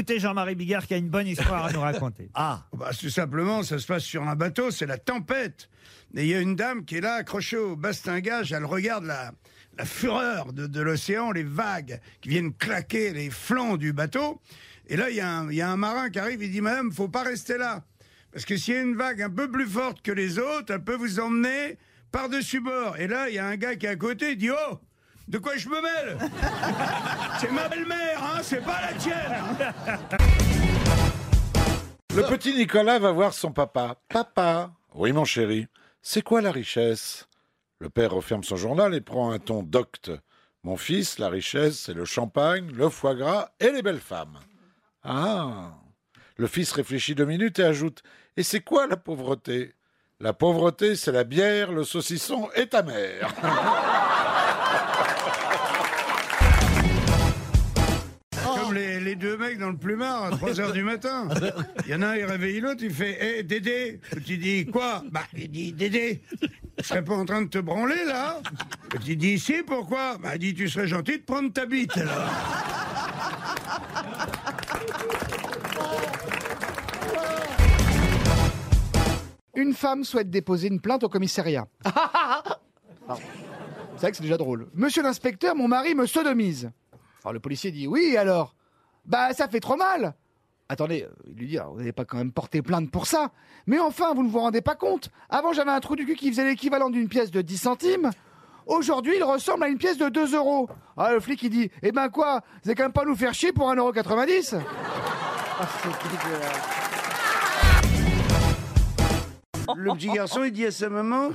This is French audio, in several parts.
écouter Jean-Marie Bigard qui a une bonne histoire à nous raconter. Ah bah, Tout simplement, ça se passe sur un bateau, c'est la tempête. Et il y a une dame qui est là, accrochée au bastingage, elle regarde la, la fureur de, de l'océan, les vagues qui viennent claquer les flancs du bateau. Et là, il y, a un- il y a un marin qui arrive, il dit Madame, faut pas rester là. Parce que s'il y a une vague un peu plus forte que les autres, elle peut vous emmener par-dessus bord. Et là, il y a un gars qui est à côté, il dit Oh de quoi je me mêle C'est ma belle-mère, hein, c'est pas la tienne Le petit Nicolas va voir son papa. Papa, oui mon chéri, c'est quoi la richesse? Le père referme son journal et prend un ton docte. Mon fils, la richesse, c'est le champagne, le foie gras et les belles femmes. Ah Le fils réfléchit deux minutes et ajoute Et c'est quoi la pauvreté? La pauvreté, c'est la bière, le saucisson et ta mère. Deux mecs dans le plumard à 3 heures du matin. Il y en a un, il réveille l'autre, il fait Hé, Dédé Tu dis quoi? Bah, il dit Dédé, je serais pas en train de te branler là? Tu dis Si, pourquoi? Bah, il dit Tu serais gentil de prendre ta bite alors. Une femme souhaite déposer une plainte au commissariat. Pardon. C'est vrai que c'est déjà drôle. Monsieur l'inspecteur, mon mari me sodomise. Alors le policier dit oui alors? Bah ça fait trop mal. Attendez, il lui dit, vous n'avez pas quand même porté plainte pour ça. Mais enfin, vous ne vous rendez pas compte. Avant, j'avais un trou du cul qui faisait l'équivalent d'une pièce de 10 centimes. Aujourd'hui, il ressemble à une pièce de 2 euros. Ah, le flic, il dit, eh ben quoi, vous allez quand même pas nous faire chier pour 1,90€ Ah, Le petit garçon, il dit à sa maman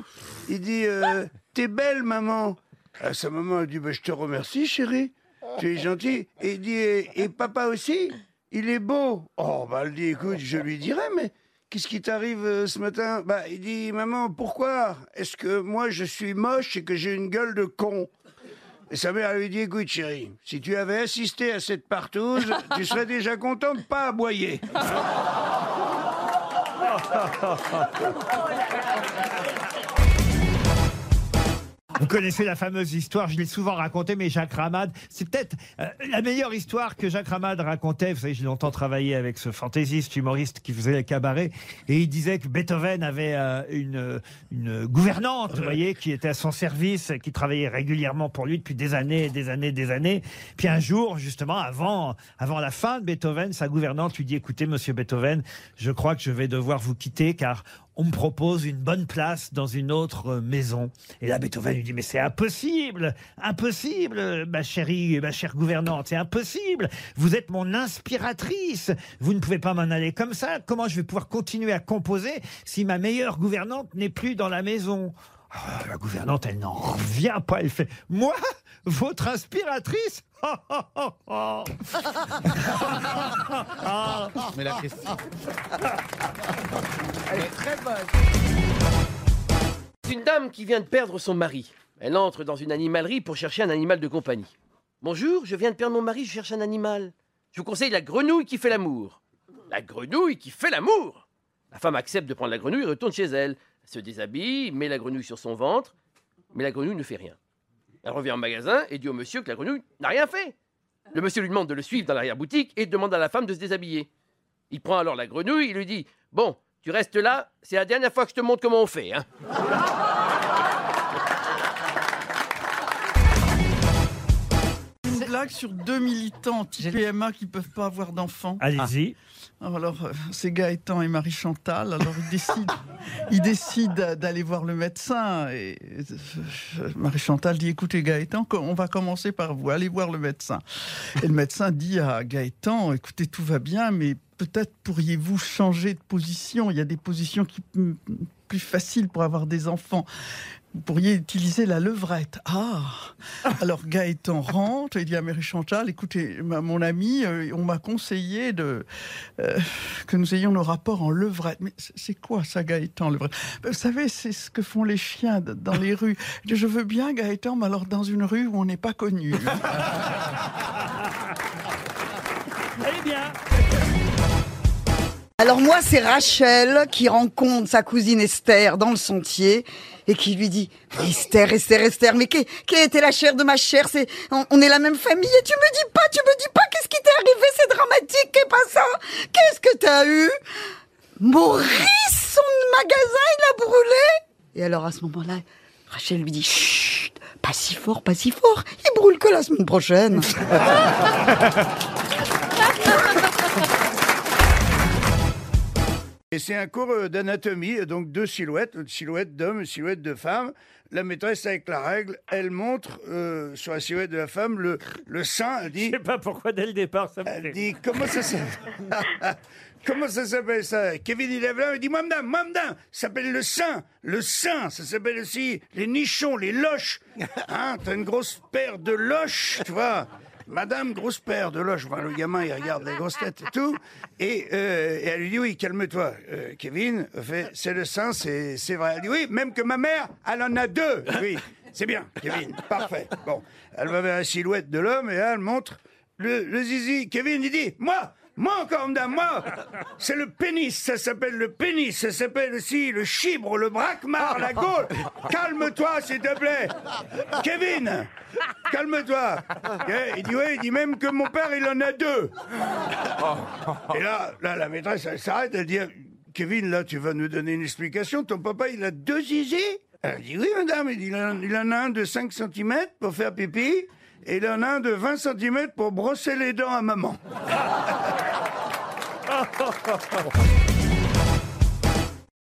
Il dit euh, T'es belle, maman. À sa maman, elle dit bah, Je te remercie, chérie. Tu es gentil. Et il dit Et, papa aussi Il est beau. Oh, bah, elle dit Écoute, je lui dirai, mais qu'est-ce qui t'arrive euh, ce matin? Bah, il dit Maman, pourquoi? Est-ce que moi, je suis moche et que j'ai une gueule de con? Et sa mère lui dit, écoute chérie, si tu avais assisté à cette partouze, tu serais déjà content de pas aboyer. Vous connaissez la fameuse histoire, je l'ai souvent racontée, mais Jacques Ramade, c'est peut-être euh, la meilleure histoire que Jacques Ramade racontait. Vous savez, j'ai longtemps travaillé avec ce fantaisiste, humoriste qui faisait le cabaret, et il disait que Beethoven avait euh, une, une gouvernante, vous voyez, qui était à son service, qui travaillait régulièrement pour lui depuis des années, des années, des années. Puis un jour, justement, avant, avant la fin de Beethoven, sa gouvernante lui dit, écoutez, monsieur Beethoven, je crois que je vais devoir vous quitter, car on me propose une bonne place dans une autre euh, maison. Et là, Beethoven lui dit, mais c'est impossible, impossible, ma chérie, ma chère gouvernante, c'est impossible. Vous êtes mon inspiratrice. Vous ne pouvez pas m'en aller comme ça. Comment je vais pouvoir continuer à composer si ma meilleure gouvernante n'est plus dans la maison? Ah, La gouvernante, elle n'en revient pas. Elle fait, moi, votre inspiratrice Mais la question. Elle est très bonne. C'est une dame qui vient de perdre son mari. Elle entre dans une animalerie pour chercher un animal de compagnie. Bonjour, je viens de perdre mon mari, je cherche un animal. Je vous conseille la grenouille qui fait l'amour. La grenouille qui fait l'amour La femme accepte de prendre la grenouille et retourne chez elle. Elle se déshabille, met la grenouille sur son ventre, mais la grenouille ne fait rien. Elle revient au magasin et dit au monsieur que la grenouille n'a rien fait. Le monsieur lui demande de le suivre dans l'arrière-boutique et demande à la femme de se déshabiller. Il prend alors la grenouille et lui dit Bon, tu restes là, c'est la dernière fois que je te montre comment on fait. Hein. Blague sur deux militants PMA qui peuvent pas avoir d'enfants. Allez-y. Alors, euh, c'est Gaëtan et Marie-Chantal. Alors, ils décident, ils décident d'aller voir le médecin. Et euh, Marie-Chantal dit Écoutez, Gaëtan, on va commencer par vous. Allez voir le médecin. Et le médecin dit à Gaëtan Écoutez, tout va bien, mais peut-être pourriez-vous changer de position. Il y a des positions qui mm, plus faciles pour avoir des enfants. Vous pourriez utiliser la levrette. Ah Alors Gaëtan rentre et dit à Mary Chantal, écoutez, ma- mon ami, euh, on m'a conseillé de, euh, que nous ayons nos rapports en levrette. Mais c'est- quoi ça, Gaëtan, levrette? Vous savez, c'est ce que font les chiens dans les rues. Je veux bien, Gaëtan, mais alors dans une rue où on n'est pas connu. Eh bien. Alors moi, c'est Rachel qui rencontre sa cousine Esther dans le sentier et qui lui dit Esther, Esther, Esther, mais qui, qui était la chair de ma chair? C'est on, est la même famille et tu me dis pas, tu me dis pas qu'est-ce qui t'est arrivé? C'est dramatique, qu'est pas ça? Qu'est-ce que t'as eu? Maurice, son magasin, il a brûlé. Et alors à ce moment-là, Rachel lui dit Chut, pas si fort, pas si fort. Il brûle que la semaine prochaine. Et c'est un cours euh, d'anatomie, donc deux silhouettes, une silhouette d'homme, une silhouette de femme. La maîtresse, avec la règle, elle montre euh, sur la silhouette de la femme le, le sein. Elle dit, Je sais pas pourquoi dès le départ ça me elle dit comment ça s'appelle Comment ça s'appelle ça Kevin, il lève là, il dit moi, madame, ça s'appelle le sein. Le sein, ça s'appelle aussi les nichons, les loches. Hein, t'as une grosse paire de loches, tu vois. Madame, grosse paire de loches. Enfin, le gamin, il regarde les grosses têtes et tout. Et, euh, elle lui dit Oui, calme-toi. Euh, Kevin C'est le sein, c'est c'est vrai. Elle dit Oui, même que ma mère, elle en a deux. Oui, c'est bien, Kevin. Parfait. Bon, elle va vers la silhouette de l'homme et là, elle montre le, le zizi. Kevin, il dit Moi moi encore, madame, moi, c'est le pénis, ça s'appelle le pénis, ça s'appelle aussi le chibre, le braquemar, la gaule. Calme-toi, s'il te plaît. Kevin, calme-toi. Eh, Il dit, ouais, il dit même que mon père, il en a deux. Et là, là, la maîtresse, elle s'arrête, elle dit, Kevin, là, tu vas nous donner une explication, ton papa, il a deux zizi Elle dit, oui, madame, il, il en a un de 5 cm pour faire pipi, et il en un de 20 cm pour brosser les dents à maman.